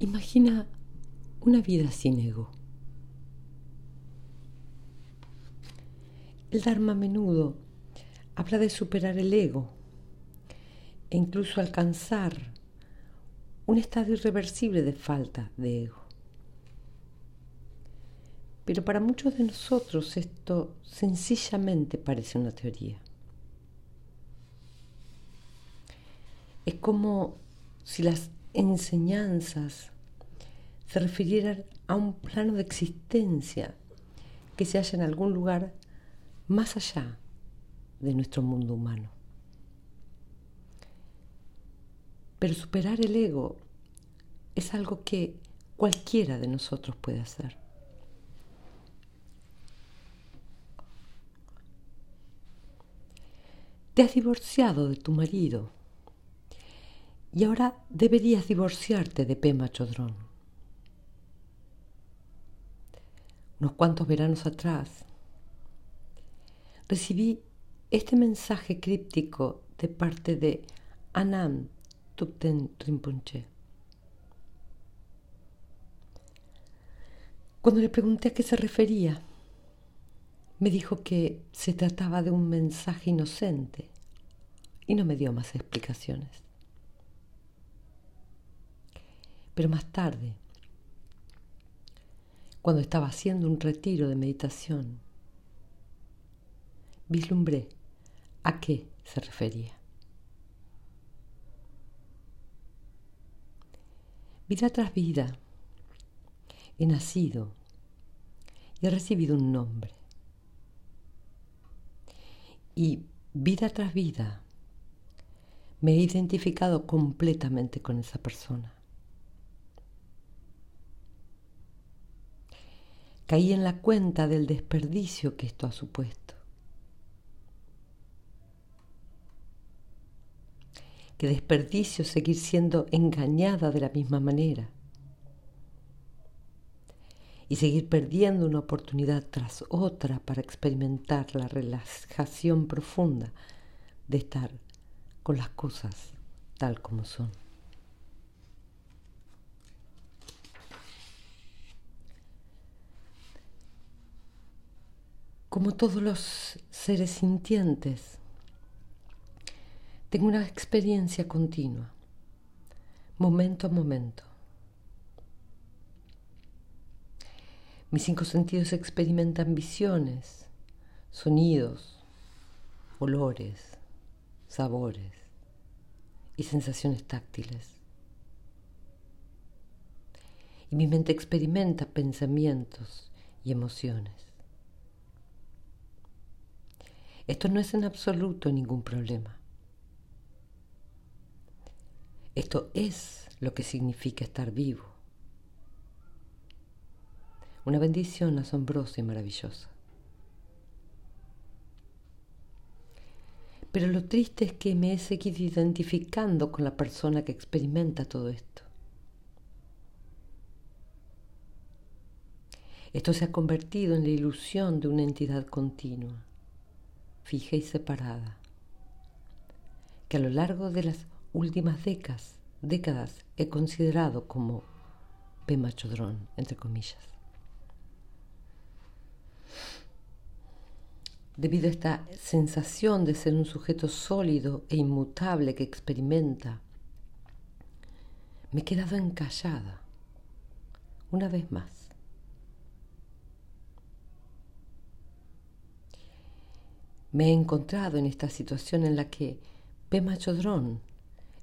Imagina una vida sin ego. El Dharma a menudo habla de superar el ego e incluso alcanzar un estado irreversible de falta de ego. Pero para muchos de nosotros esto sencillamente parece una teoría. Es como si las enseñanzas se refirieran a un plano de existencia que se halla en algún lugar más allá de nuestro mundo humano. Pero superar el ego es algo que cualquiera de nosotros puede hacer. Te has divorciado de tu marido y ahora deberías divorciarte de Pema Chodrón. Unos cuantos veranos atrás recibí este mensaje críptico de parte de Anam Tupten Rinpoche. Cuando le pregunté a qué se refería, me dijo que se trataba de un mensaje inocente y no me dio más explicaciones. Pero más tarde, cuando estaba haciendo un retiro de meditación, vislumbré a qué se refería. Vida tras vida he nacido y he recibido un nombre. Y vida tras vida me he identificado completamente con esa persona. Caí en la cuenta del desperdicio que esto ha supuesto. Qué desperdicio seguir siendo engañada de la misma manera y seguir perdiendo una oportunidad tras otra para experimentar la relajación profunda de estar con las cosas tal como son. Como todos los seres sintientes, tengo una experiencia continua, momento a momento. Mis cinco sentidos experimentan visiones, sonidos, olores, sabores y sensaciones táctiles. Y mi mente experimenta pensamientos y emociones. Esto no es en absoluto ningún problema. Esto es lo que significa estar vivo. Una bendición asombrosa y maravillosa. Pero lo triste es que me he seguido identificando con la persona que experimenta todo esto. Esto se ha convertido en la ilusión de una entidad continua fija y separada, que a lo largo de las últimas décadas, décadas he considerado como Pema Chodrón, entre comillas. Debido a esta sensación de ser un sujeto sólido e inmutable que experimenta, me he quedado encallada una vez más. Me he encontrado en esta situación en la que Pema Chodrón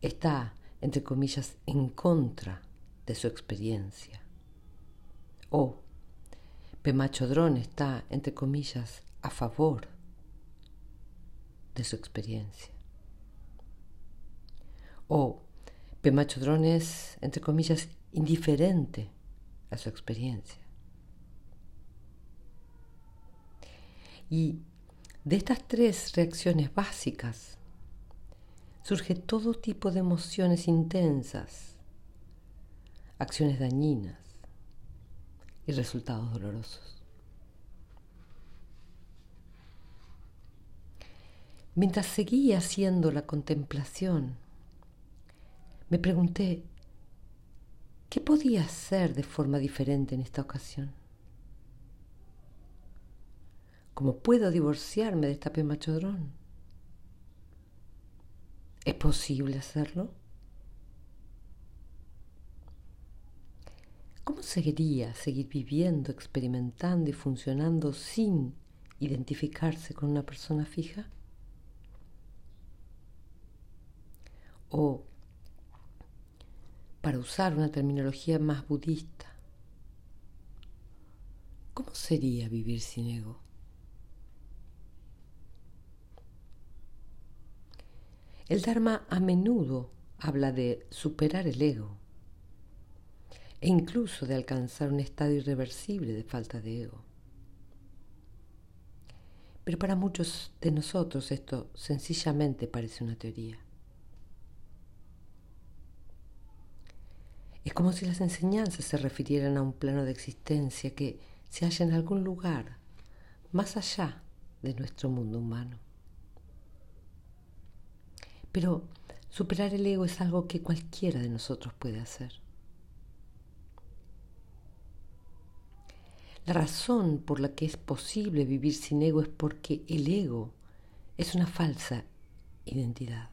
está, entre comillas, en contra de su experiencia. O Pema Chodrón está, entre comillas, a favor de su experiencia. O Pema Chodrón es, entre comillas, indiferente a su experiencia. Y de estas tres reacciones básicas surge todo tipo de emociones intensas, acciones dañinas y resultados dolorosos. Mientras seguía haciendo la contemplación, me pregunté, ¿Qué podía hacer de forma diferente en esta ocasión? ¿Cómo puedo divorciarme de esta Pema Chodrón? ¿Es posible hacerlo? ¿Cómo seguiría seguir viviendo, experimentando y funcionando sin identificarse con una persona fija? O, para usar una terminología más budista, ¿cómo sería vivir sin ego? El Dharma a menudo habla de superar el ego e incluso de alcanzar un estado irreversible de falta de ego. Pero para muchos de nosotros esto sencillamente parece una teoría. Es como si las enseñanzas se refirieran a un plano de existencia que se halla en algún lugar más allá de nuestro mundo humano. Pero superar el ego es algo que cualquiera de nosotros puede hacer. La razón por la que es posible vivir sin ego es porque el ego es una falsa identidad.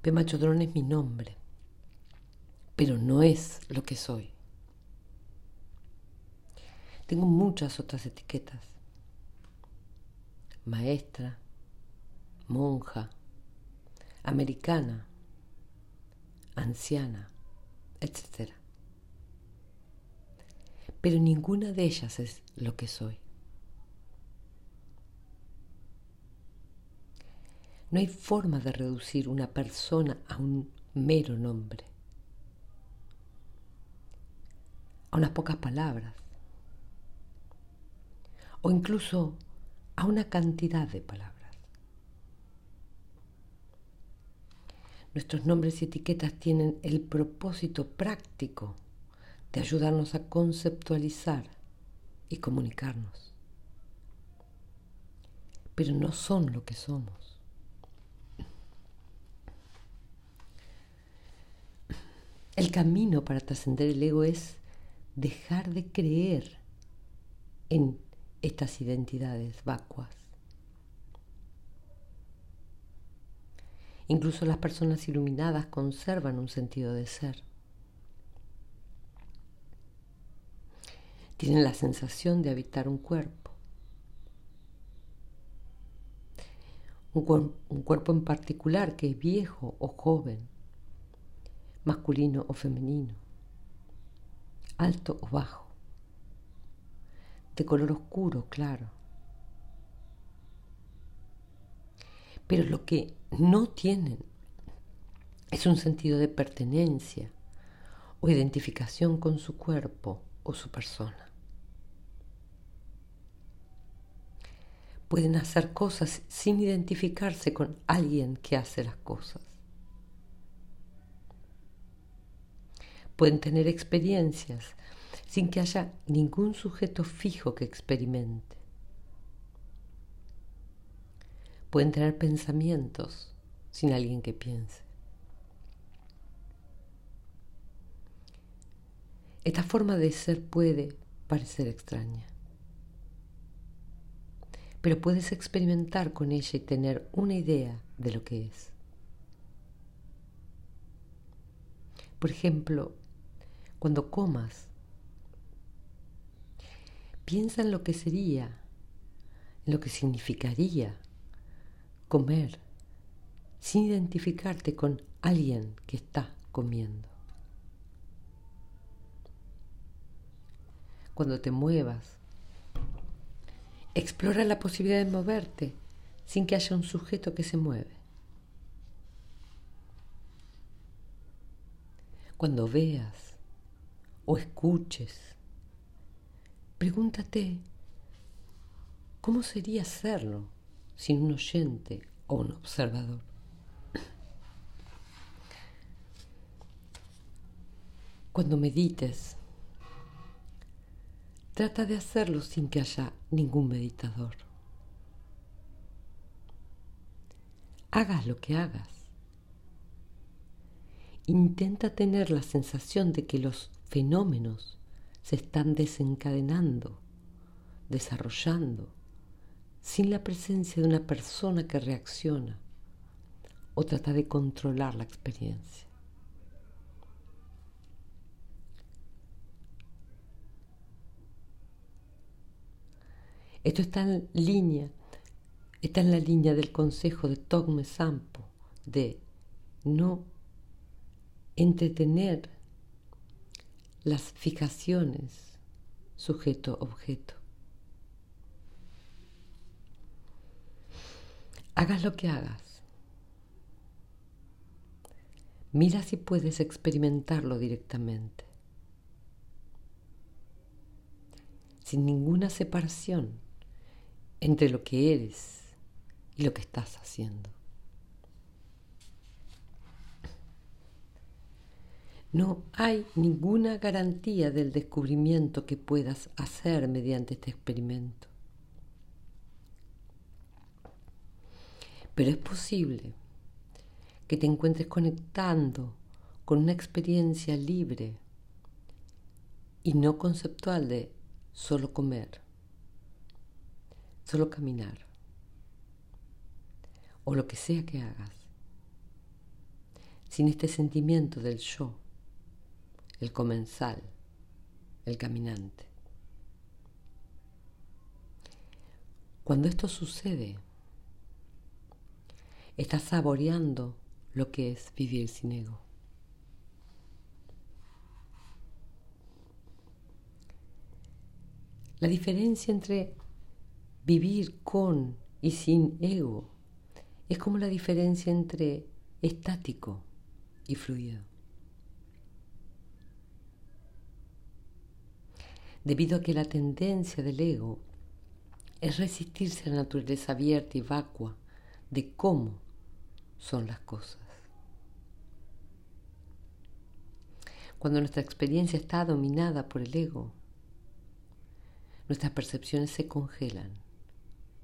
Pema Chodrón es mi nombre, pero no es lo que soy. Tengo muchas otras etiquetas. Maestra, monja, americana, anciana, etc. Pero ninguna de ellas es lo que soy. No hay forma de reducir una persona a un mero nombre, a unas pocas palabras, o incluso a una cantidad de palabras. Nuestros nombres y etiquetas tienen el propósito práctico de ayudarnos a conceptualizar y comunicarnos, pero no son lo que somos. El camino para trascender el ego es dejar de creer en estas identidades vacuas Incluso las personas iluminadas conservan un sentido de ser. Tienen la sensación de habitar un cuerpo. Un, cuerpo en particular que es viejo o joven, masculino o femenino, alto o bajo, de color oscuro, claro. Pero lo que no tienen es un sentido de pertenencia o identificación con su cuerpo o su persona. Pueden hacer cosas sin identificarse con alguien que hace las cosas. Pueden tener experiencias sin que haya ningún sujeto fijo que experimente. Pueden tener pensamientos sin alguien que piense. Esta forma de ser puede parecer extraña, pero puedes experimentar con ella y tener una idea de lo que es. Por ejemplo, cuando comas, piensa en lo que sería, en lo que significaría comer sin identificarte con alguien que está comiendo. Cuando te muevas, explora la posibilidad de moverte sin que haya un sujeto que se mueve. Cuando veas o escuches, pregúntate, ¿cómo sería hacerlo? Sin un oyente o un observador. Cuando medites, trata de hacerlo sin que haya ningún meditador. Hagas lo que hagas. intenta tener la sensación de que los fenómenos se están desencadenando, desarrollando, sin la presencia de una persona que reacciona o trata de controlar la experiencia. Esto está en línea, está en la línea del consejo de Togme Sampo de no entretener las fijaciones sujeto-objeto. Hagas lo que hagas. Mira si puedes experimentarlo directamente, sin ninguna separación entre lo que eres y lo que estás haciendo. No hay ninguna garantía del descubrimiento que puedas hacer mediante este experimento. Pero es posible que te encuentres conectando con una experiencia libre y no conceptual de solo comer solo caminar o lo que sea que hagas, sin este sentimiento del yo, el comensal, el caminante. Cuando esto sucede, estás saboreando lo que es vivir sin ego. La diferencia entre Vivir con y sin ego es como la diferencia entre estático y fluido. Debido a que la tendencia del ego es resistirse a la naturaleza abierta y vacua de cómo son las cosas. Cuando nuestra experiencia está dominada por el ego, nuestras percepciones se congelan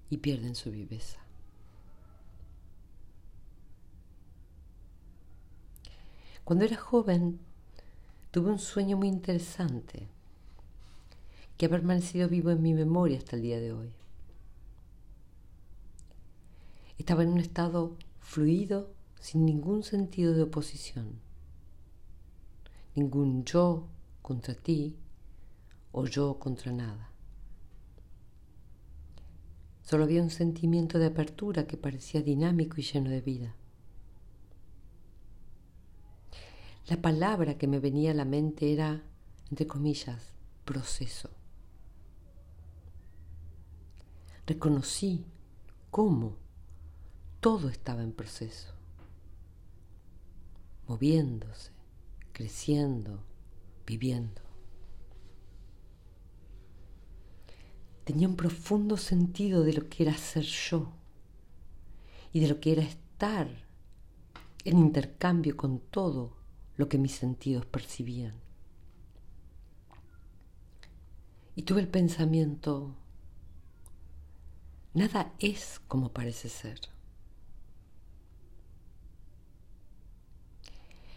y pierden su viveza. Cuando era joven, tuve un sueño muy interesante que ha permanecido vivo en mi memoria hasta el día de hoy. Estaba en un estado fluido sin ningún sentido de oposición, ningún yo contra ti o yo contra nada. Solo había un sentimiento de apertura que parecía dinámico y lleno de vida. La palabra que me venía a la mente era, entre comillas, proceso. Reconocí cómo todo estaba en proceso, moviéndose, creciendo, viviendo. tenía un profundo sentido de lo que era ser yo y de lo que era estar en intercambio con todo lo que mis sentidos percibían. Y tuve el pensamiento, nada es como parece ser.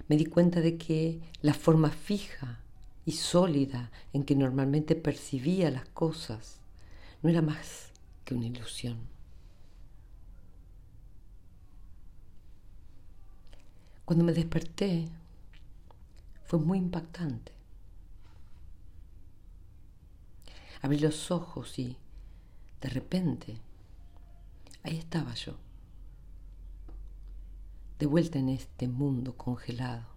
Me di cuenta de que la forma fija y sólida en que normalmente percibía las cosas no era más que una ilusión. Cuando me desperté fue muy impactante. Abrí los ojos y de repente ahí estaba yo, de vuelta en este mundo congelado.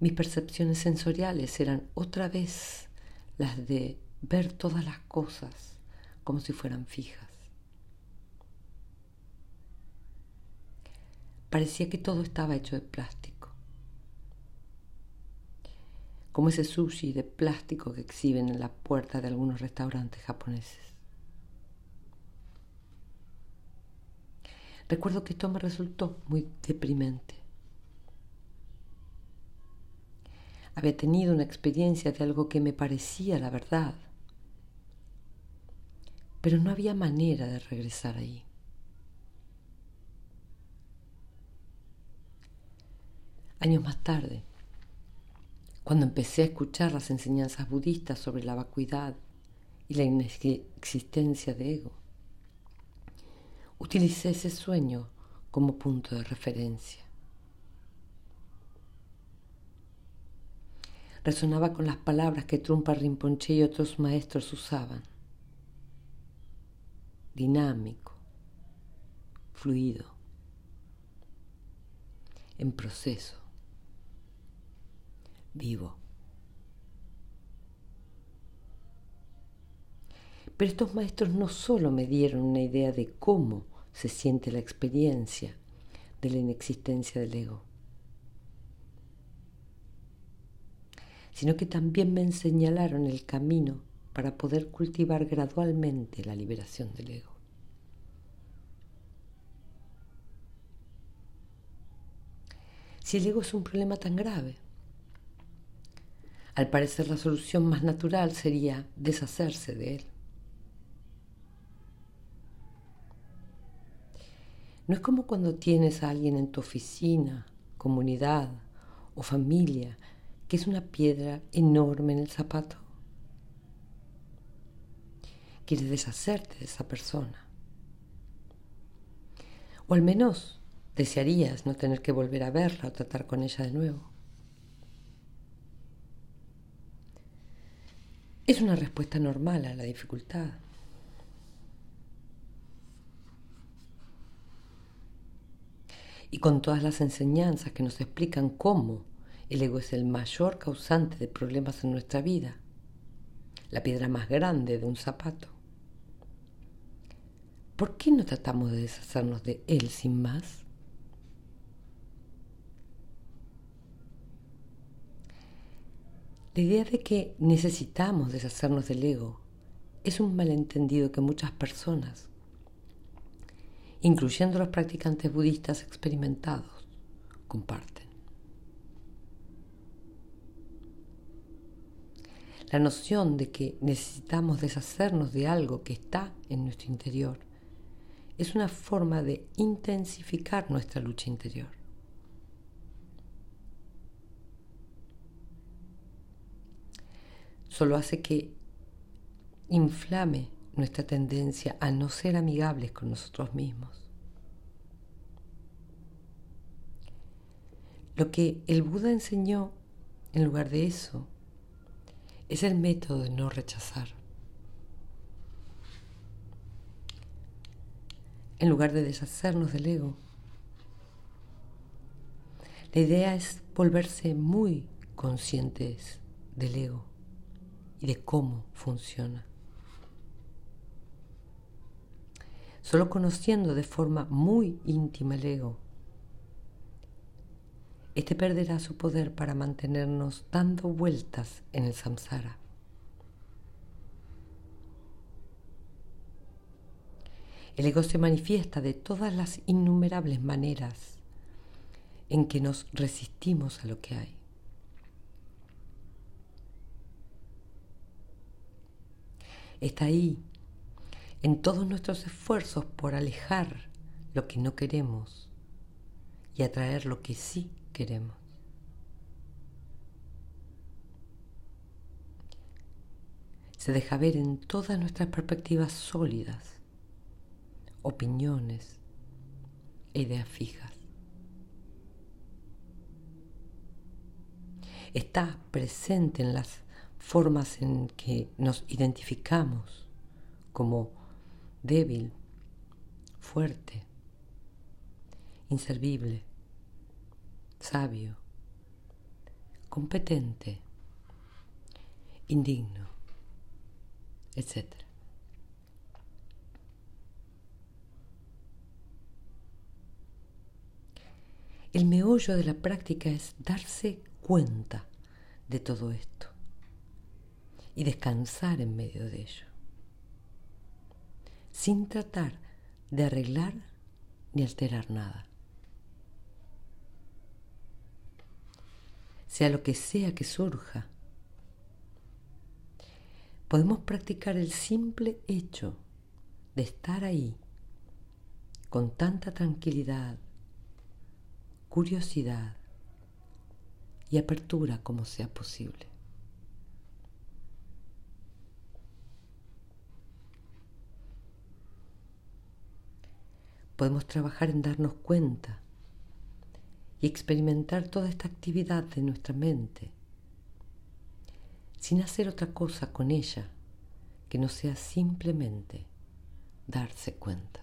mis percepciones sensoriales eran otra vez las de ver todas las cosas como si fueran fijas. Parecía que todo estaba hecho de plástico, como ese sushi de plástico que exhiben en la puerta de algunos restaurantes japoneses. Recuerdo que esto me resultó muy deprimente. había tenido una experiencia de algo que me parecía la verdad, pero no había manera de regresar ahí. Años más tarde, cuando empecé a escuchar las enseñanzas budistas sobre la vacuidad y la inexistencia de ego, utilicé ese sueño como punto de referencia. Resonaba con las palabras que Trumpa Rinpoche y otros maestros usaban. Dinámico, fluido, en proceso, vivo. Pero estos maestros no solo me dieron una idea de cómo se siente la experiencia de la inexistencia del ego, sino que también me señalaron el camino para poder cultivar gradualmente la liberación del ego. Si el ego es un problema tan grave, al parecer la solución más natural sería deshacerse de él. No es como cuando tienes a alguien en tu oficina, comunidad o familia que es una piedra enorme en el zapato. Quieres deshacerte de esa persona. O al menos desearías no tener que volver a verla o tratar con ella de nuevo. Es una respuesta normal a la dificultad. Y con todas las enseñanzas que nos explican cómo el ego es el mayor causante de problemas en nuestra vida, la piedra más grande de un zapato. ¿Por qué no tratamos de deshacernos de él sin más? La idea de que necesitamos deshacernos del ego es un malentendido que muchas personas, incluyendo los practicantes budistas experimentados, comparten. la noción de que necesitamos deshacernos de algo que está en nuestro interior es una forma de intensificar nuestra lucha interior. Solo hace que inflame nuestra tendencia a no ser amigables con nosotros mismos. Lo que el Buda enseñó en lugar de eso es el método de no rechazar. En lugar de deshacernos del ego, la idea es volverse muy conscientes del ego y de cómo funciona. Solo conociendo de forma muy íntima el ego, este perderá su poder para mantenernos dando vueltas en el samsara. El ego se manifiesta de todas las innumerables maneras en que nos resistimos a lo que hay. Está ahí en todos nuestros esfuerzos por alejar lo que no queremos y atraer lo que sí queremos. Se deja ver en todas nuestras perspectivas sólidas, opiniones e ideas fijas. Está presente en las formas en que nos identificamos como débil, fuerte, inservible, sabio, competente, indigno, etc. El meollo de la práctica es darse cuenta de todo esto y descansar en medio de ello, sin tratar de arreglar ni alterar nada. sea lo que sea que surja. Podemos practicar el simple hecho de estar ahí con tanta tranquilidad, curiosidad, y apertura como sea posible. Podemos trabajar en darnos cuenta y experimentar toda esta actividad de nuestra mente sin hacer otra cosa con ella que no sea simplemente darse cuenta.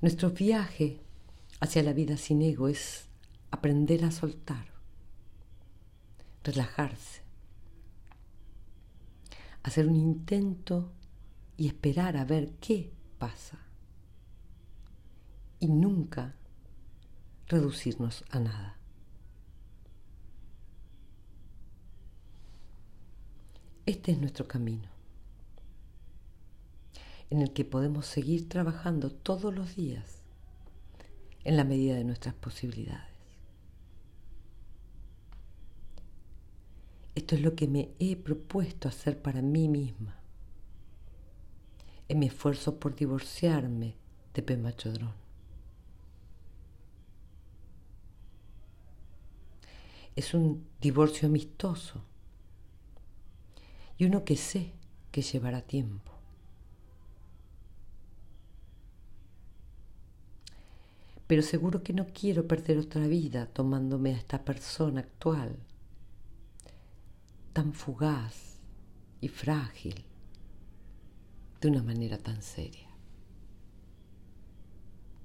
Nuestro viaje hacia la vida sin ego es aprender a soltar, relajarse, hacer un intento y esperar a ver qué pasa. Y nunca reducirnos a nada. Este es nuestro camino, en el que podemos seguir trabajando todos los días en la medida de nuestras posibilidades. Esto es lo que me he propuesto hacer para mí misma en mi esfuerzo por divorciarme de Pema Chodrón. Es un divorcio amistoso y uno que sé que llevará tiempo. Pero seguro que no quiero perder otra vida tomándome a esta persona actual, tan fugaz y frágil, de una manera tan seria.